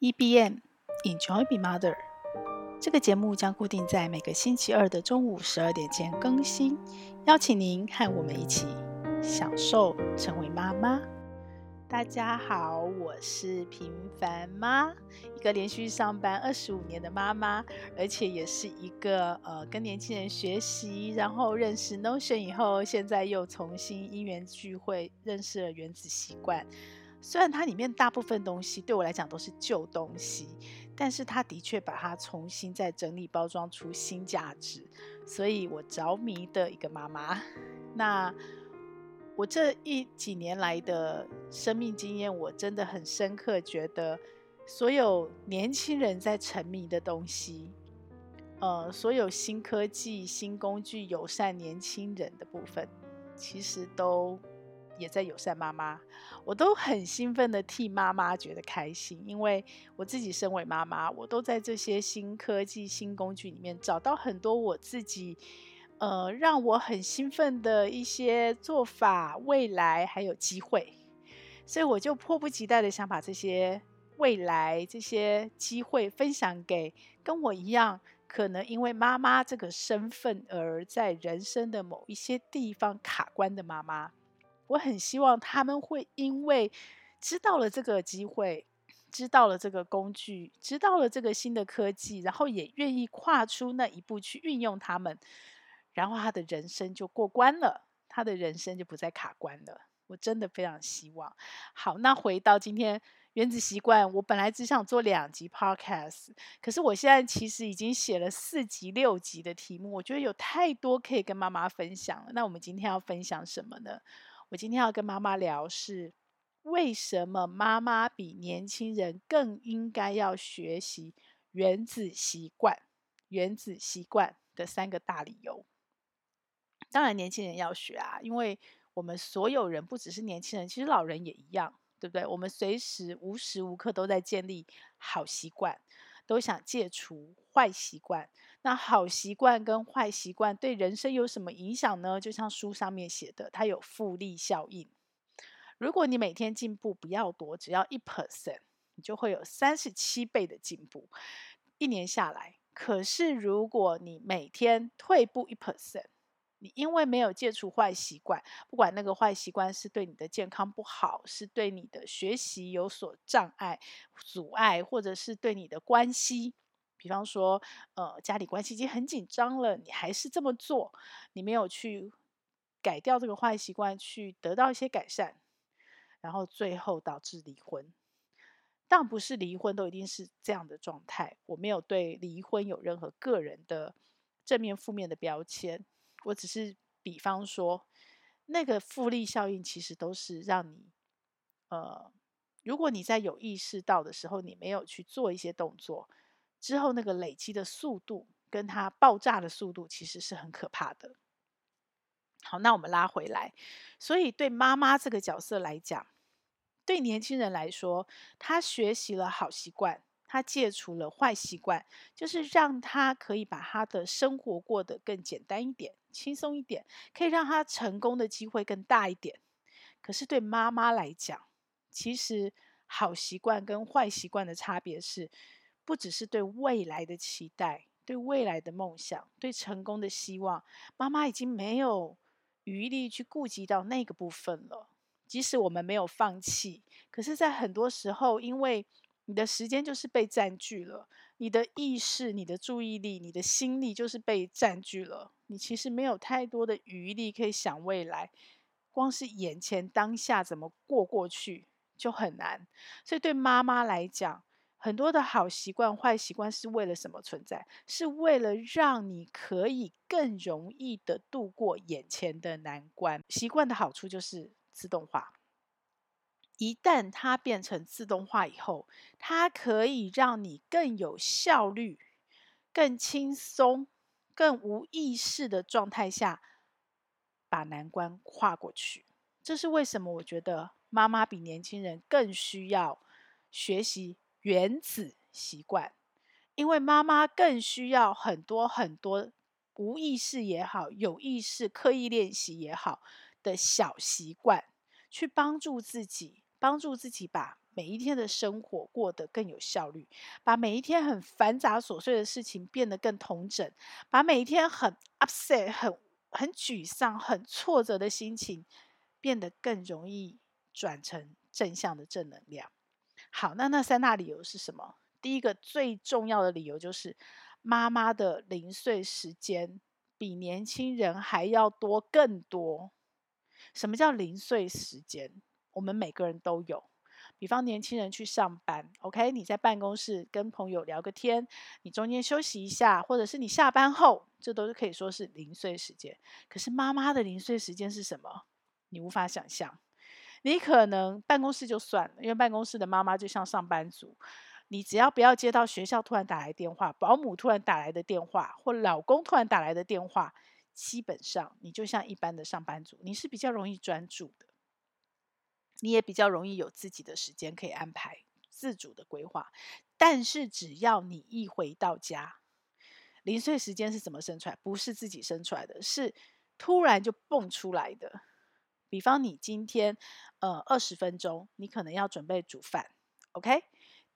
EBM Enjoy Being Mother，这个节目将固定在每个星期二的中午十二点前更新，邀请您和我们一起享受成为妈妈。大家好，我是平凡妈，一个连续上班二十五年的妈妈，而且也是一个呃跟年轻人学习，然后认识 Notion 以后，现在又重新因缘聚会认识了原子习惯。虽然它里面大部分东西对我来讲都是旧东西，但是它的确把它重新再整理包装出新价值，所以我着迷的一个妈妈。那我这一几年来的生命经验，我真的很深刻，觉得所有年轻人在沉迷的东西，呃，所有新科技、新工具友善年轻人的部分，其实都。也在友善妈妈，我都很兴奋的替妈妈觉得开心，因为我自己身为妈妈，我都在这些新科技、新工具里面找到很多我自己，呃，让我很兴奋的一些做法、未来还有机会，所以我就迫不及待的想把这些未来、这些机会分享给跟我一样，可能因为妈妈这个身份而在人生的某一些地方卡关的妈妈。我很希望他们会因为知道了这个机会，知道了这个工具，知道了这个新的科技，然后也愿意跨出那一步去运用他们，然后他的人生就过关了，他的人生就不再卡关了。我真的非常希望。好，那回到今天原子习惯，我本来只想做两集 podcast，可是我现在其实已经写了四集、六集的题目，我觉得有太多可以跟妈妈分享了。那我们今天要分享什么呢？我今天要跟妈妈聊是为什么妈妈比年轻人更应该要学习原子习惯，原子习惯的三个大理由。当然，年轻人要学啊，因为我们所有人不只是年轻人，其实老人也一样，对不对？我们随时无时无刻都在建立好习惯，都想戒除坏习惯。那好习惯跟坏习惯对人生有什么影响呢？就像书上面写的，它有复利效应。如果你每天进步不要多，只要一 percent，你就会有三十七倍的进步，一年下来。可是如果你每天退步一 percent，你因为没有戒除坏习惯，不管那个坏习惯是对你的健康不好，是对你的学习有所障碍、阻碍，或者是对你的关系。比方说，呃，家里关系已经很紧张了，你还是这么做，你没有去改掉这个坏习惯，去得到一些改善，然后最后导致离婚。但不是离婚都一定是这样的状态，我没有对离婚有任何个人的正面、负面的标签，我只是比方说，那个复利效应其实都是让你，呃，如果你在有意识到的时候，你没有去做一些动作。之后那个累积的速度跟它爆炸的速度其实是很可怕的。好，那我们拉回来，所以对妈妈这个角色来讲，对年轻人来说，他学习了好习惯，他戒除了坏习惯，就是让他可以把他的生活过得更简单一点、轻松一点，可以让他成功的机会更大一点。可是对妈妈来讲，其实好习惯跟坏习惯的差别是。不只是对未来的期待，对未来的梦想，对成功的希望，妈妈已经没有余力去顾及到那个部分了。即使我们没有放弃，可是，在很多时候，因为你的时间就是被占据了，你的意识、你的注意力、你的心力就是被占据了。你其实没有太多的余力可以想未来，光是眼前当下怎么过过去就很难。所以，对妈妈来讲，很多的好习惯、坏习惯是为了什么存在？是为了让你可以更容易的度过眼前的难关。习惯的好处就是自动化。一旦它变成自动化以后，它可以让你更有效率、更轻松、更无意识的状态下把难关跨过去。这是为什么？我觉得妈妈比年轻人更需要学习。原子习惯，因为妈妈更需要很多很多无意识也好，有意识刻意练习也好的小习惯，去帮助自己，帮助自己把每一天的生活过得更有效率，把每一天很繁杂琐碎的事情变得更同整，把每一天很 upset、很很沮丧、很挫折的心情变得更容易转成正向的正能量。好，那那三大理由是什么？第一个最重要的理由就是，妈妈的零碎时间比年轻人还要多更多。什么叫零碎时间？我们每个人都有。比方年轻人去上班，OK，你在办公室跟朋友聊个天，你中间休息一下，或者是你下班后，这都是可以说是零碎时间。可是妈妈的零碎时间是什么？你无法想象。你可能办公室就算了，因为办公室的妈妈就像上班族，你只要不要接到学校突然打来电话、保姆突然打来的电话，或老公突然打来的电话。基本上，你就像一般的上班族，你是比较容易专注的，你也比较容易有自己的时间可以安排、自主的规划。但是，只要你一回到家，零碎时间是怎么生出来？不是自己生出来的，是突然就蹦出来的。比方，你今天呃二十分钟，你可能要准备煮饭，OK？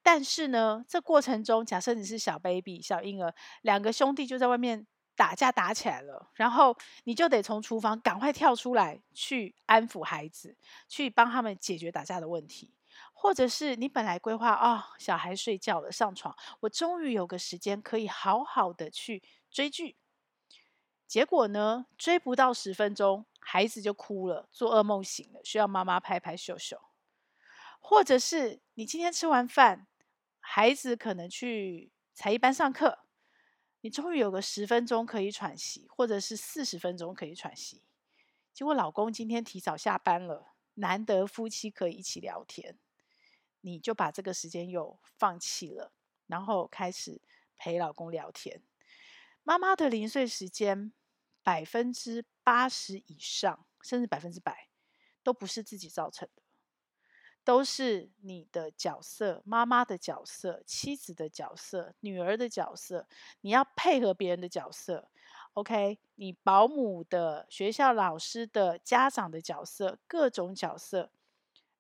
但是呢，这过程中，假设你是小 baby、小婴儿，两个兄弟就在外面。打架打起来了，然后你就得从厨房赶快跳出来，去安抚孩子，去帮他们解决打架的问题，或者是你本来规划啊、哦，小孩睡觉了，上床，我终于有个时间可以好好的去追剧，结果呢，追不到十分钟，孩子就哭了，做噩梦醒了，需要妈妈拍拍秀秀，或者是你今天吃完饭，孩子可能去才艺班上课。你终于有个十分钟可以喘息，或者是四十分钟可以喘息。结果老公今天提早下班了，难得夫妻可以一起聊天，你就把这个时间又放弃了，然后开始陪老公聊天。妈妈的零碎时间，百分之八十以上，甚至百分之百，都不是自己造成的。都是你的角色，妈妈的角色，妻子的角色，女儿的角色，你要配合别人的角色，OK？你保姆的、学校老师的、家长的角色，各种角色，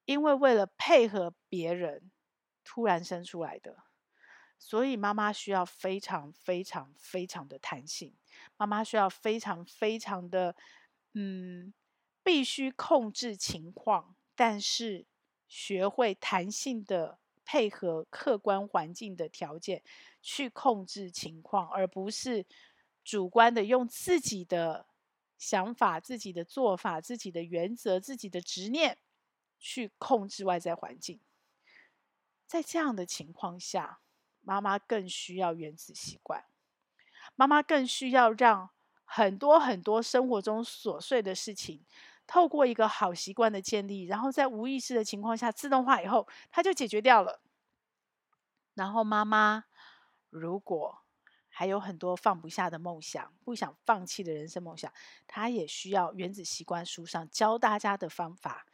因为为了配合别人，突然生出来的，所以妈妈需要非常非常非常的弹性，妈妈需要非常非常的，嗯，必须控制情况，但是。学会弹性的配合客观环境的条件去控制情况，而不是主观的用自己的想法、自己的做法、自己的原则、自己的执念去控制外在环境。在这样的情况下，妈妈更需要原子习惯，妈妈更需要让很多很多生活中琐碎的事情。透过一个好习惯的建立，然后在无意识的情况下自动化以后，它就解决掉了。然后妈妈如果还有很多放不下的梦想，不想放弃的人生梦想，她也需要《原子习惯》书上教大家的方法，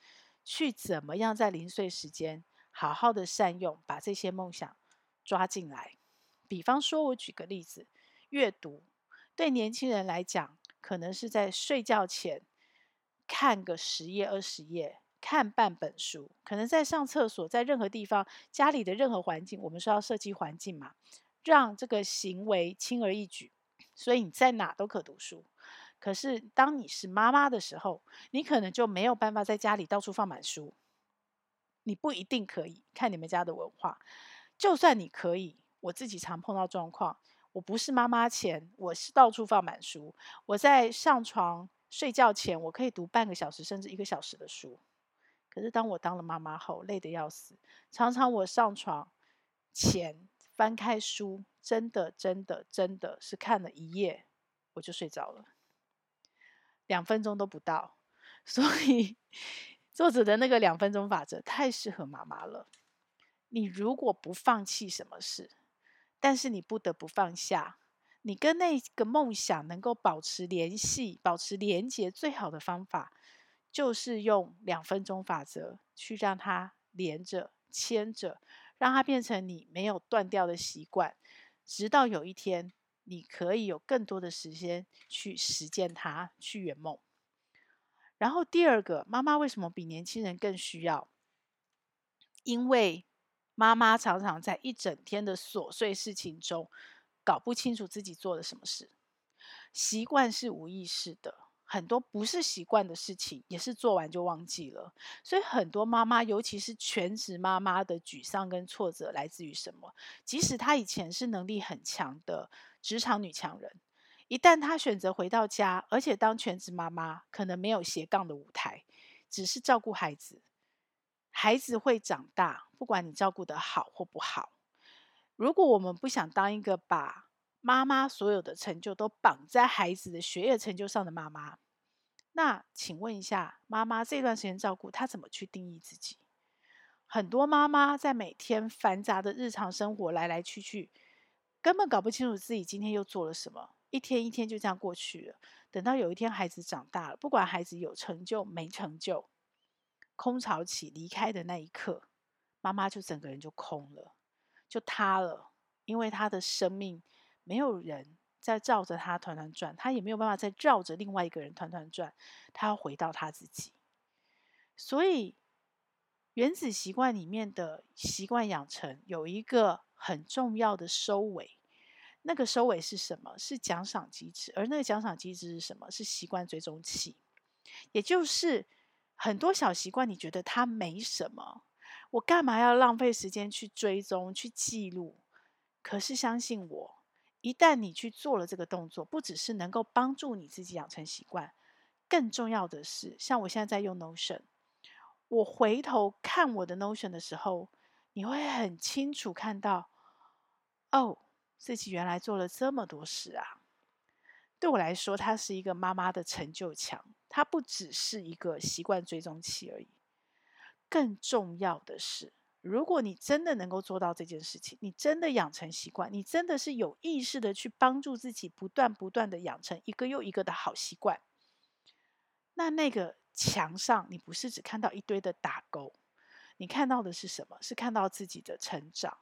去怎么样在零碎时间好好的善用，把这些梦想抓进来。比方说，我举个例子，阅读对年轻人来讲，可能是在睡觉前。看个十页二十页，看半本书，可能在上厕所，在任何地方，家里的任何环境，我们说要设计环境嘛，让这个行为轻而易举，所以你在哪都可读书。可是当你是妈妈的时候，你可能就没有办法在家里到处放满书，你不一定可以，看你们家的文化。就算你可以，我自己常碰到状况，我不是妈妈前，我是到处放满书，我在上床。睡觉前，我可以读半个小时甚至一个小时的书。可是当我当了妈妈后，累得要死。常常我上床前翻开书，真的、真的、真的是看了一页，我就睡着了，两分钟都不到。所以作者的那个两分钟法则太适合妈妈了。你如果不放弃什么事，但是你不得不放下。你跟那个梦想能够保持联系、保持连结，最好的方法就是用两分钟法则去让它连着、牵着，让它变成你没有断掉的习惯，直到有一天你可以有更多的时间去实践它、去圆梦。然后第二个，妈妈为什么比年轻人更需要因为妈妈常常在一整天的琐碎事情中，搞不清楚自己做了什么事。习惯是无意识的。很多不是习惯的事情，也是做完就忘记了。所以很多妈妈，尤其是全职妈妈的沮丧跟挫折来自于什么？即使她以前是能力很强的职场女强人，一旦她选择回到家，而且当全职妈妈，可能没有斜杠的舞台，只是照顾孩子。孩子会长大，不管你照顾得好或不好。如果我们不想当一个把妈妈所有的成就都绑在孩子的学业成就上的妈妈，那请问一下，妈妈这段时间照顾她怎么去定义自己？很多妈妈在每天繁杂的日常生活来来去去，根本搞不清楚自己今天又做了什么，一天一天就这样过去了。等到有一天孩子长大了，不管孩子有成就没成就，空巢期离开的那一刻，妈妈就整个人就空了，就塌了，因为他的生命。没有人在绕着他团团转，他也没有办法再绕着另外一个人团团转，他要回到他自己。所以，原子习惯里面的习惯养成有一个很重要的收尾，那个收尾是什么？是奖赏机制，而那个奖赏机制是什么？是习惯追踪器，也就是很多小习惯，你觉得它没什么，我干嘛要浪费时间去追踪、去记录？可是相信我。一旦你去做了这个动作，不只是能够帮助你自己养成习惯，更重要的是，像我现在在用 Notion，我回头看我的 Notion 的时候，你会很清楚看到，哦，自己原来做了这么多事啊！对我来说，它是一个妈妈的成就墙，它不只是一个习惯追踪器而已，更重要的是。如果你真的能够做到这件事情，你真的养成习惯，你真的是有意识的去帮助自己，不断不断的养成一个又一个的好习惯，那那个墙上，你不是只看到一堆的打勾，你看到的是什么？是看到自己的成长。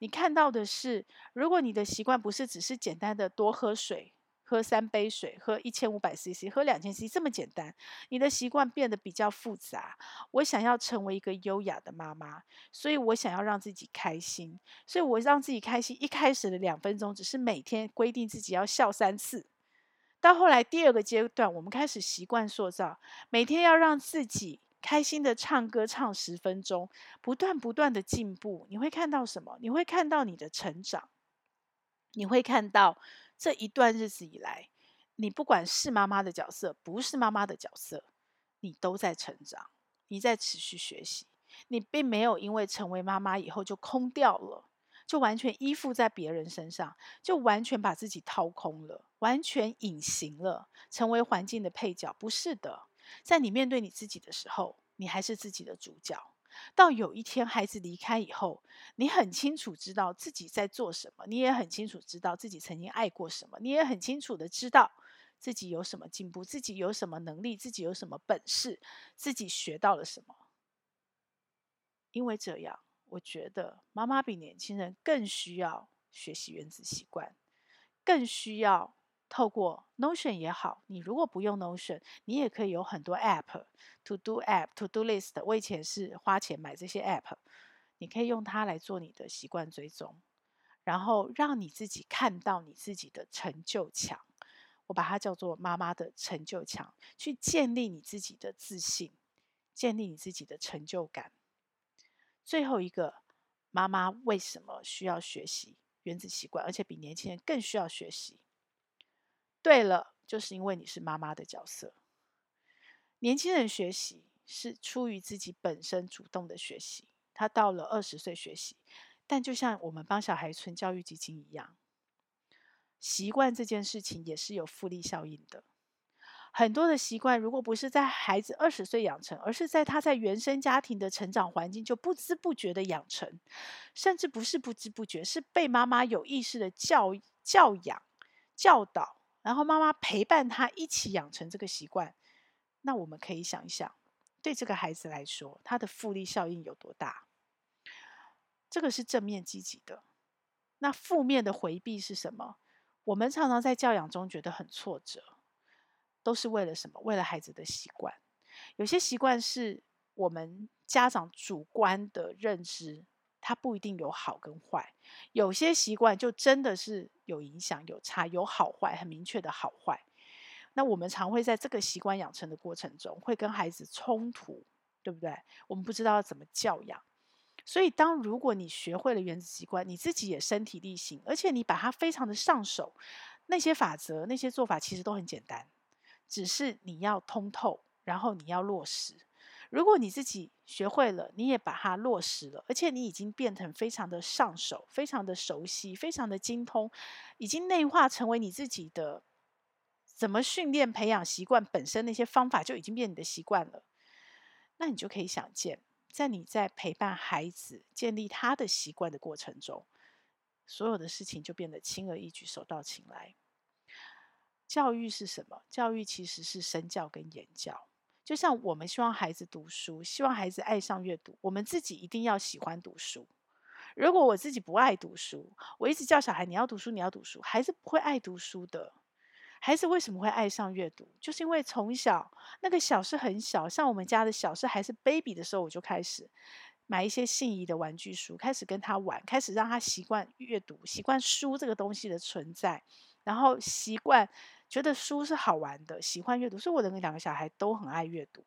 你看到的是，如果你的习惯不是只是简单的多喝水。喝三杯水，喝一千五百 CC，喝两千 CC，这么简单。你的习惯变得比较复杂。我想要成为一个优雅的妈妈，所以我想要让自己开心，所以我让自己开心。一开始的两分钟，只是每天规定自己要笑三次。到后来第二个阶段，我们开始习惯塑造，每天要让自己开心的唱歌唱十分钟，不断不断的进步。你会看到什么？你会看到你的成长，你会看到。这一段日子以来，你不管是妈妈的角色，不是妈妈的角色，你都在成长，你在持续学习，你并没有因为成为妈妈以后就空掉了，就完全依附在别人身上，就完全把自己掏空了，完全隐形了，成为环境的配角。不是的，在你面对你自己的时候，你还是自己的主角。到有一天孩子离开以后，你很清楚知道自己在做什么，你也很清楚知道自己曾经爱过什么，你也很清楚的知道自己有什么进步，自己有什么能力，自己有什么本事，自己学到了什么。因为这样，我觉得妈妈比年轻人更需要学习原子习惯，更需要。透过 Notion 也好，你如果不用 Notion，你也可以有很多 App，To Do App，To Do List。我以前是花钱买这些 App，你可以用它来做你的习惯追踪，然后让你自己看到你自己的成就墙。我把它叫做妈妈的成就墙，去建立你自己的自信，建立你自己的成就感。最后一个，妈妈为什么需要学习原子习惯，而且比年轻人更需要学习？对了，就是因为你是妈妈的角色。年轻人学习是出于自己本身主动的学习，他到了二十岁学习，但就像我们帮小孩存教育基金一样，习惯这件事情也是有复利效应的。很多的习惯，如果不是在孩子二十岁养成，而是在他在原生家庭的成长环境就不知不觉的养成，甚至不是不知不觉，是被妈妈有意识的教教养教导。然后妈妈陪伴他一起养成这个习惯，那我们可以想一想，对这个孩子来说，他的复利效应有多大？这个是正面积极的。那负面的回避是什么？我们常常在教养中觉得很挫折，都是为了什么？为了孩子的习惯。有些习惯是我们家长主观的认知，它不一定有好跟坏。有些习惯就真的是有影响、有差、有好坏，很明确的好坏。那我们常会在这个习惯养成的过程中，会跟孩子冲突，对不对？我们不知道要怎么教养。所以，当如果你学会了原子习惯，你自己也身体力行，而且你把它非常的上手，那些法则、那些做法其实都很简单，只是你要通透，然后你要落实。如果你自己学会了，你也把它落实了，而且你已经变成非常的上手、非常的熟悉、非常的精通，已经内化成为你自己的。怎么训练、培养习惯本身那些方法就已经变你的习惯了，那你就可以想见。在你在陪伴孩子建立他的习惯的过程中，所有的事情就变得轻而易举、手到擒来。教育是什么？教育其实是身教跟言教。就像我们希望孩子读书，希望孩子爱上阅读，我们自己一定要喜欢读书。如果我自己不爱读书，我一直叫小孩你要读书，你要读书，孩子不会爱读书的。孩子为什么会爱上阅读？就是因为从小那个小是很小，像我们家的小是还是 baby 的时候，我就开始买一些心仪的玩具书，开始跟他玩，开始让他习惯阅读，习惯书这个东西的存在，然后习惯觉得书是好玩的，喜欢阅读。所以我的那两个小孩都很爱阅读，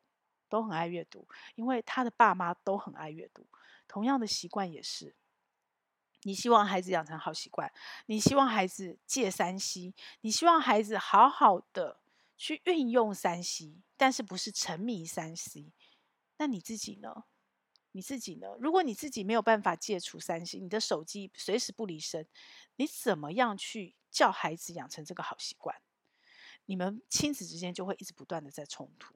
都很爱阅读，因为他的爸妈都很爱阅读。同样的习惯也是。你希望孩子养成好习惯，你希望孩子戒三 C，你希望孩子好好的去运用三 C，但是不是沉迷三 C？那你自己呢？你自己呢？如果你自己没有办法戒除三 C，你的手机随时不离身，你怎么样去叫孩子养成这个好习惯？你们亲子之间就会一直不断的在冲突。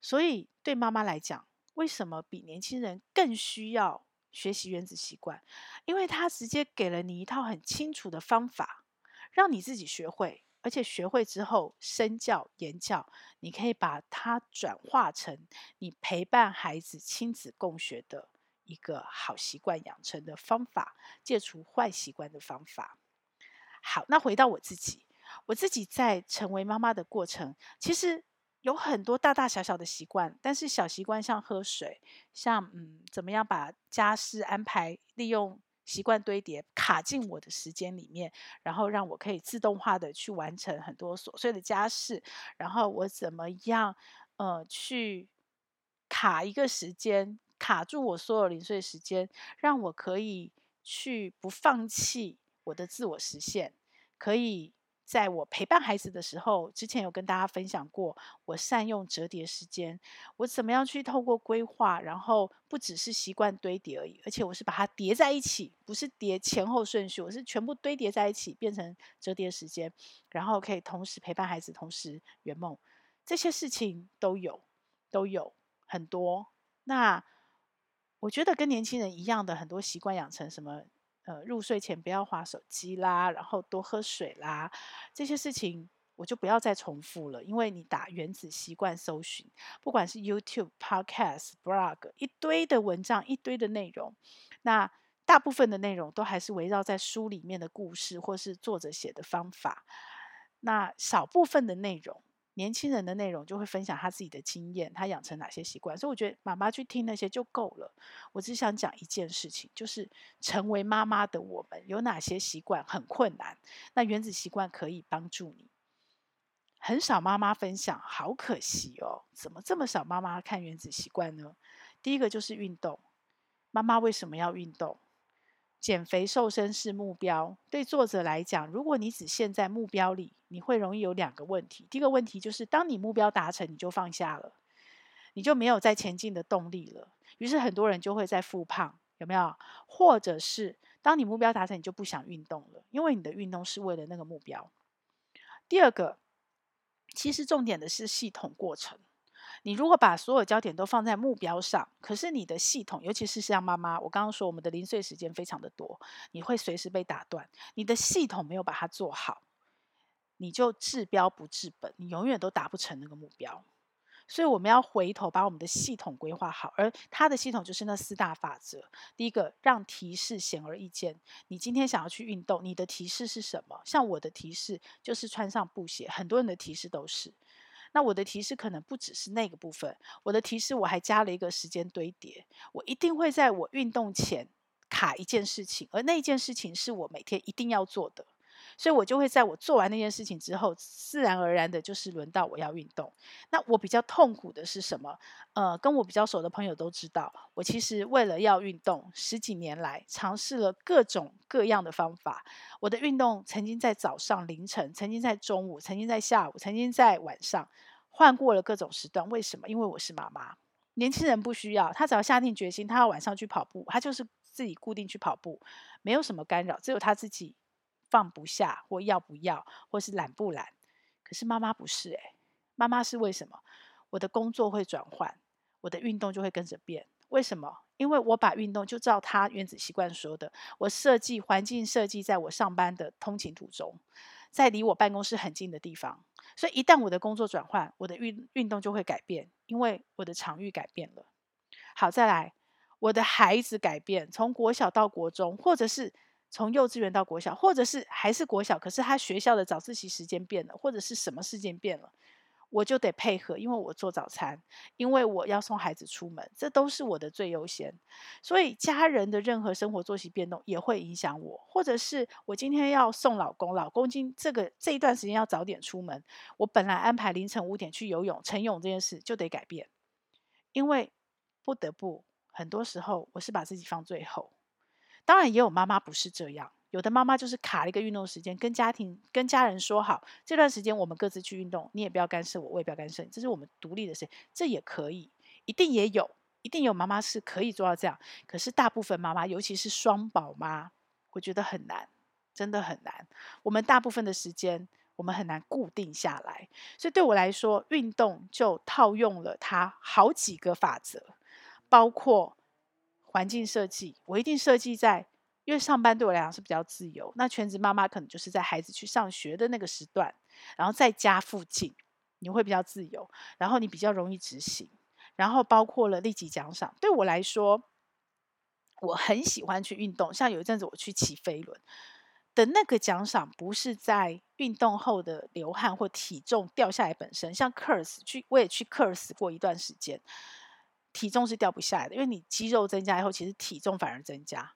所以对妈妈来讲，为什么比年轻人更需要？学习原子习惯，因为他直接给了你一套很清楚的方法，让你自己学会，而且学会之后身教言教，你可以把它转化成你陪伴孩子亲子共学的一个好习惯养成的方法，戒除坏习惯的方法。好，那回到我自己，我自己在成为妈妈的过程，其实。有很多大大小小的习惯，但是小习惯像喝水，像嗯，怎么样把家事安排，利用习惯堆叠卡进我的时间里面，然后让我可以自动化的去完成很多琐碎的家事，然后我怎么样呃去卡一个时间，卡住我所有零碎时间，让我可以去不放弃我的自我实现，可以。在我陪伴孩子的时候，之前有跟大家分享过，我善用折叠时间，我怎么样去透过规划，然后不只是习惯堆叠而已，而且我是把它叠在一起，不是叠前后顺序，我是全部堆叠在一起，变成折叠时间，然后可以同时陪伴孩子，同时圆梦，这些事情都有，都有很多。那我觉得跟年轻人一样的很多习惯养成什么？呃，入睡前不要划手机啦，然后多喝水啦，这些事情我就不要再重复了。因为你打原子习惯搜寻，不管是 YouTube、Podcast、Blog，一堆的文章，一堆的内容，那大部分的内容都还是围绕在书里面的故事，或是作者写的方法，那少部分的内容。年轻人的内容就会分享他自己的经验，他养成哪些习惯，所以我觉得妈妈去听那些就够了。我只想讲一件事情，就是成为妈妈的我们有哪些习惯很困难，那原子习惯可以帮助你。很少妈妈分享，好可惜哦，怎么这么少妈妈看原子习惯呢？第一个就是运动，妈妈为什么要运动？减肥瘦身是目标，对作者来讲，如果你只陷在目标里，你会容易有两个问题。第一个问题就是，当你目标达成，你就放下了，你就没有再前进的动力了。于是很多人就会在复胖，有没有？或者是当你目标达成，你就不想运动了，因为你的运动是为了那个目标。第二个，其实重点的是系统过程。你如果把所有焦点都放在目标上，可是你的系统，尤其是像妈妈，我刚刚说我们的零碎时间非常的多，你会随时被打断。你的系统没有把它做好，你就治标不治本，你永远都达不成那个目标。所以我们要回头把我们的系统规划好，而它的系统就是那四大法则。第一个，让提示显而易见。你今天想要去运动，你的提示是什么？像我的提示就是穿上布鞋，很多人的提示都是。那我的提示可能不只是那个部分，我的提示我还加了一个时间堆叠，我一定会在我运动前卡一件事情，而那件事情是我每天一定要做的。所以我就会在我做完那件事情之后，自然而然的就是轮到我要运动。那我比较痛苦的是什么？呃，跟我比较熟的朋友都知道，我其实为了要运动，十几年来尝试了各种各样的方法。我的运动曾经在早上凌晨，曾经在中午，曾经在下午，曾经在晚上，换过了各种时段。为什么？因为我是妈妈。年轻人不需要，他只要下定决心，他要晚上去跑步，他就是自己固定去跑步，没有什么干扰，只有他自己。放不下，或要不要，或是懒不懒？可是妈妈不是诶、妈妈是为什么？我的工作会转换，我的运动就会跟着变。为什么？因为我把运动就照他原子习惯说的，我设计环境设计在我上班的通勤途中，在离我办公室很近的地方。所以一旦我的工作转换，我的运运动就会改变，因为我的场域改变了。好，再来，我的孩子改变，从国小到国中，或者是。从幼稚园到国小，或者是还是国小，可是他学校的早自习时间变了，或者是什么事件变了，我就得配合，因为我做早餐，因为我要送孩子出门，这都是我的最优先。所以家人的任何生活作息变动也会影响我，或者是我今天要送老公，老公今这个这一段时间要早点出门，我本来安排凌晨五点去游泳，晨泳这件事就得改变，因为不得不，很多时候我是把自己放最后。当然也有妈妈不是这样，有的妈妈就是卡了一个运动时间，跟家庭、跟家人说好，这段时间我们各自去运动，你也不要干涉我，我也不要干涉你，这是我们独立的事，这也可以，一定也有，一定有妈妈是可以做到这样。可是大部分妈妈，尤其是双宝妈，我觉得很难，真的很难。我们大部分的时间，我们很难固定下来，所以对我来说，运动就套用了它好几个法则，包括。环境设计，我一定设计在，因为上班对我来讲是比较自由。那全职妈妈可能就是在孩子去上学的那个时段，然后在家附近，你会比较自由，然后你比较容易执行。然后包括了立即奖赏，对我来说，我很喜欢去运动。像有一阵子我去骑飞轮的那个奖赏，不是在运动后的流汗或体重掉下来本身。像 Kurs 去，我也去 Kurs 过一段时间。体重是掉不下来的，因为你肌肉增加以后，其实体重反而增加。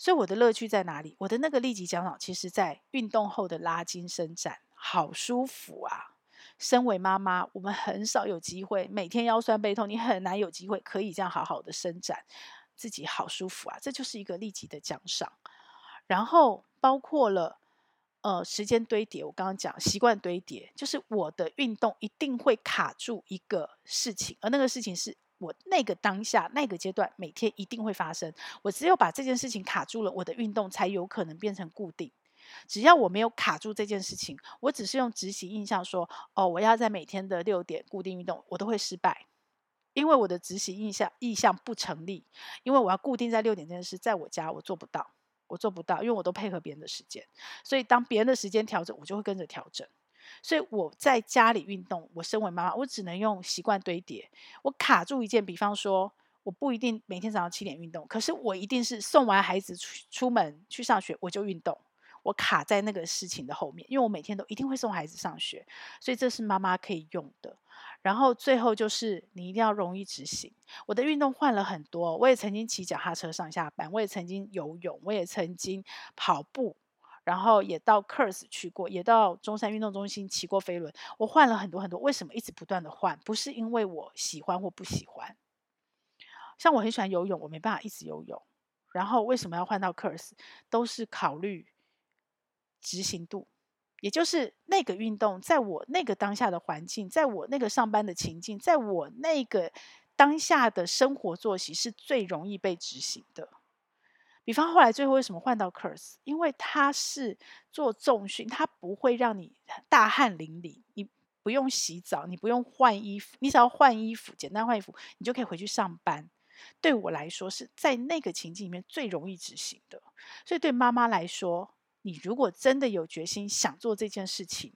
所以我的乐趣在哪里？我的那个立即奖赏，其实在运动后的拉筋伸展，好舒服啊！身为妈妈，我们很少有机会每天腰酸背痛，你很难有机会可以这样好好的伸展，自己好舒服啊！这就是一个立即的奖赏。然后包括了呃时间堆叠，我刚刚讲习惯堆叠，就是我的运动一定会卡住一个事情，而那个事情是。我那个当下那个阶段，每天一定会发生。我只有把这件事情卡住了，我的运动才有可能变成固定。只要我没有卡住这件事情，我只是用执行印象说：“哦，我要在每天的六点固定运动”，我都会失败，因为我的执行印象意向不成立。因为我要固定在六点这件事，在我家我做不到，我做不到，因为我都配合别人的时间。所以当别人的时间调整，我就会跟着调整。所以我在家里运动，我身为妈妈，我只能用习惯堆叠。我卡住一件，比方说，我不一定每天早上七点运动，可是我一定是送完孩子出出门去上学，我就运动。我卡在那个事情的后面，因为我每天都一定会送孩子上学，所以这是妈妈可以用的。然后最后就是你一定要容易执行。我的运动换了很多，我也曾经骑脚踏车上下班，我也曾经游泳，我也曾经跑步。然后也到 Kurs 去过，也到中山运动中心骑过飞轮。我换了很多很多，为什么一直不断的换？不是因为我喜欢或不喜欢。像我很喜欢游泳，我没办法一直游泳。然后为什么要换到 Kurs？都是考虑执行度，也就是那个运动在我那个当下的环境，在我那个上班的情境，在我那个当下的生活作息是最容易被执行的。比方后来最后为什么换到 Curse？因为它是做重训，它不会让你大汗淋漓，你不用洗澡，你不用换衣服，你只要换衣服，简单换衣服，你就可以回去上班。对我来说是在那个情境里面最容易执行的。所以对妈妈来说，你如果真的有决心想做这件事情，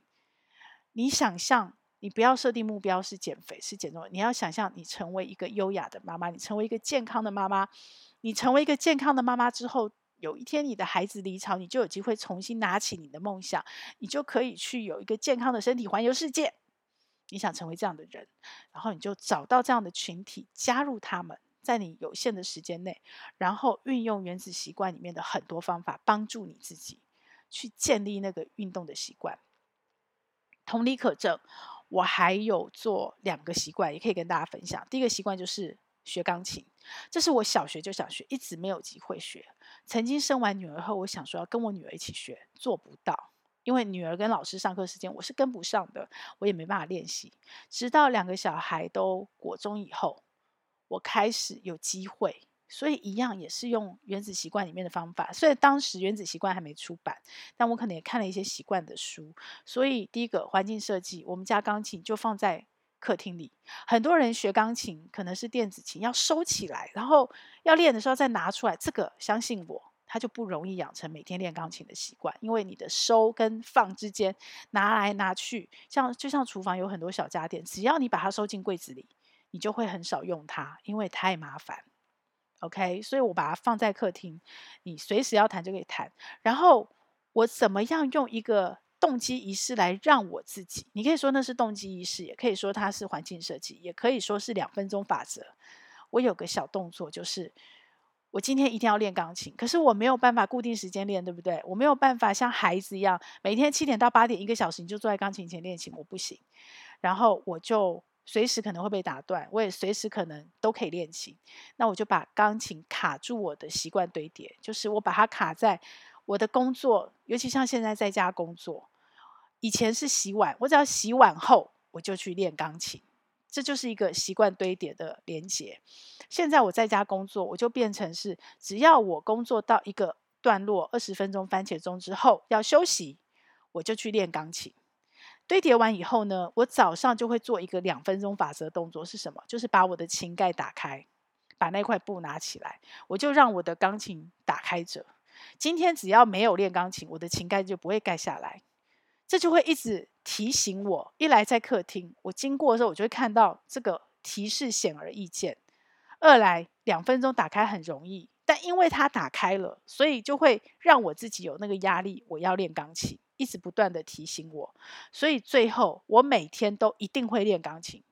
你想象，你不要设定目标是减肥是减重，你要想象你成为一个优雅的妈妈，你成为一个健康的妈妈。你成为一个健康的妈妈之后，有一天你的孩子离巢，你就有机会重新拿起你的梦想，你就可以去有一个健康的身体环游世界。你想成为这样的人，然后你就找到这样的群体，加入他们，在你有限的时间内，然后运用原子习惯里面的很多方法，帮助你自己去建立那个运动的习惯。同理可证，我还有做两个习惯，也可以跟大家分享。第一个习惯就是学钢琴，这是我小学就想学，一直没有机会学。曾经生完女儿后，我想说要跟我女儿一起学，做不到。因为女儿跟老师上课时间我是跟不上的，我也没办法练习。直到两个小孩都国中以后，我开始有机会，所以一样也是用原子习惯里面的方法。虽然当时原子习惯还没出版，但我可能也看了一些习惯的书。所以第一个环境设计，我们家钢琴就放在客厅里。很多人学钢琴可能是电子琴，要收起来，然后要练的时候再拿出来。这个相信我。他就不容易养成每天练钢琴的习惯，因为你的收跟放之间拿来拿去，像就像厨房有很多小家电，只要你把它收进柜子里，你就会很少用它，因为太麻烦。OK，所以我把它放在客厅，你随时要弹就可以弹。然后我怎么样用一个动机仪式来让我自己？你可以说那是动机仪式，也可以说它是环境设计，也可以说是两分钟法则。我有个小动作就是。我今天一定要练钢琴，可是我没有办法固定时间练，对不对？我没有办法像孩子一样，每天七点到八点一个小时，你就坐在钢琴前练琴，我不行。然后我就随时可能会被打断，我也随时可能都可以练琴。那我就把钢琴卡住我的习惯堆叠，就是我把它卡在我的工作，尤其像现在在家工作，以前是洗碗，我只要洗碗后我就去练钢琴。这就是一个习惯堆叠的连结。现在我在家工作，我就变成是，只要我工作到一个段落，二十分钟番茄钟之后要休息，我就去练钢琴。堆叠完以后呢，我早上就会做一个两分钟法则动作，是什么？就是把我的琴盖打开，把那块布拿起来，我就让我的钢琴打开着。今天只要没有练钢琴，我的琴盖就不会盖下来。这就会一直提醒我，一来在客厅，我经过的时候，我就会看到这个提示显而易见；二来两分钟打开很容易，但因为它打开了，所以就会让我自己有那个压力，我要练钢琴，一直不断的提醒我。所以最后我每天都一定会练钢琴，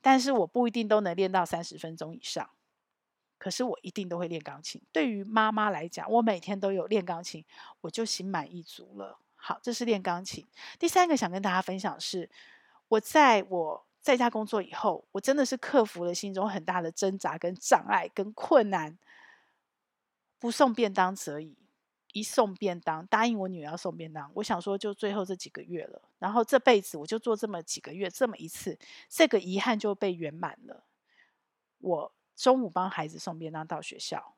但是我不一定都能练到三十分钟以上，可是我一定都会练钢琴。对于妈妈来讲，我每天都有练钢琴，我就心满意足了。好，这是练钢琴。第三个想跟大家分享是，我在我在家工作以后，我真的是克服了心中很大的挣扎、跟障碍、跟困难。不送便当则已，一送便当，答应我女儿要送便当。我想说，就最后这几个月了，然后这辈子我就做这么几个月，这么一次，这个遗憾就被圆满了。我中午帮孩子送便当到学校，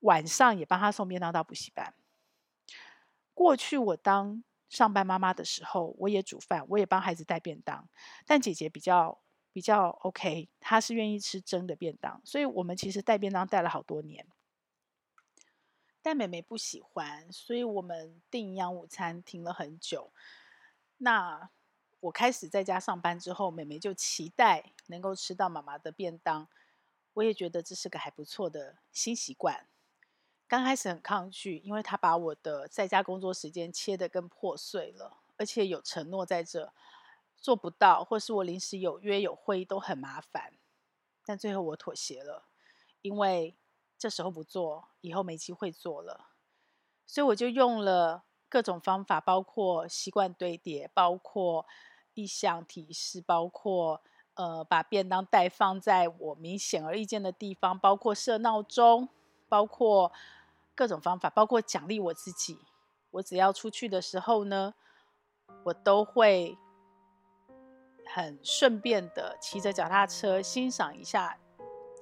晚上也帮他送便当到补习班。过去我当上班妈妈的时候，我也煮饭，我也帮孩子带便当。但姐姐比较比较 OK，她是愿意吃蒸的便当，所以我们其实带便当带了好多年。但妹妹不喜欢，所以我们订营养午餐停了很久。那我开始在家上班之后，妹妹就期待能够吃到妈妈的便当，我也觉得这是个还不错的新习惯。刚开始很抗拒，因为他把我的在家工作时间切得更破碎了，而且有承诺在这做不到，或是我临时有约有会都很麻烦。但最后我妥协了，因为这时候不做，以后没机会做了。所以我就用了各种方法，包括习惯堆叠，包括意向提示，包括呃把便当袋放在我明显而易见的地方，包括设闹钟，包括。各种方法，包括奖励我自己。我只要出去的时候呢，我都会很顺便的骑着脚踏车欣赏一下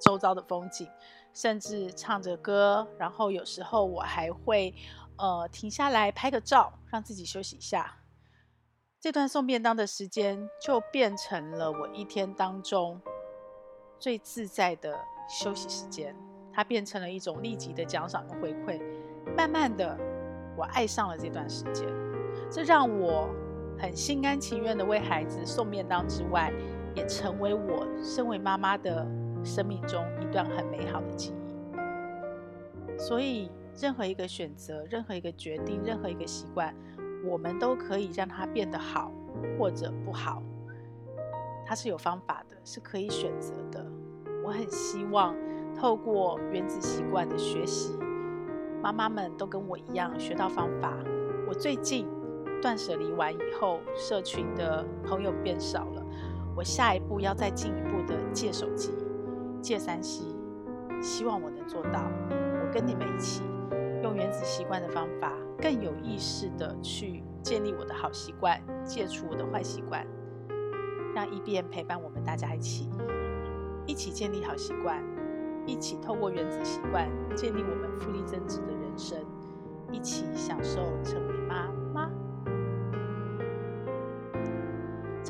周遭的风景，甚至唱着歌。然后有时候我还会呃停下来拍个照，让自己休息一下。这段送便当的时间就变成了我一天当中最自在的休息时间。它变成了一种立即的奖赏和回馈，慢慢的，我爱上了这段时间，这让我很心甘情愿的为孩子送便当之外，也成为我身为妈妈的生命中一段很美好的记忆。所以，任何一个选择，任何一个决定，任何一个习惯，我们都可以让它变得好或者不好。它是有方法的，是可以选择的。我很希望透过原子习惯的学习，妈妈们都跟我一样学到方法。我最近断舍离完以后，社群的朋友变少了。我下一步要再进一步的戒手机、戒三 C，希望我能做到。我跟你们一起用原子习惯的方法，更有意识的去建立我的好习惯，戒除我的坏习惯，让 EBM 陪伴我们大家一起，一起建立好习惯，一起透过原子习惯建立我们复利增值的人生，一起享受成为妈妈。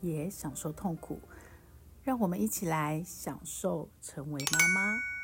也享受痛苦，让我们一起来享受成为妈妈。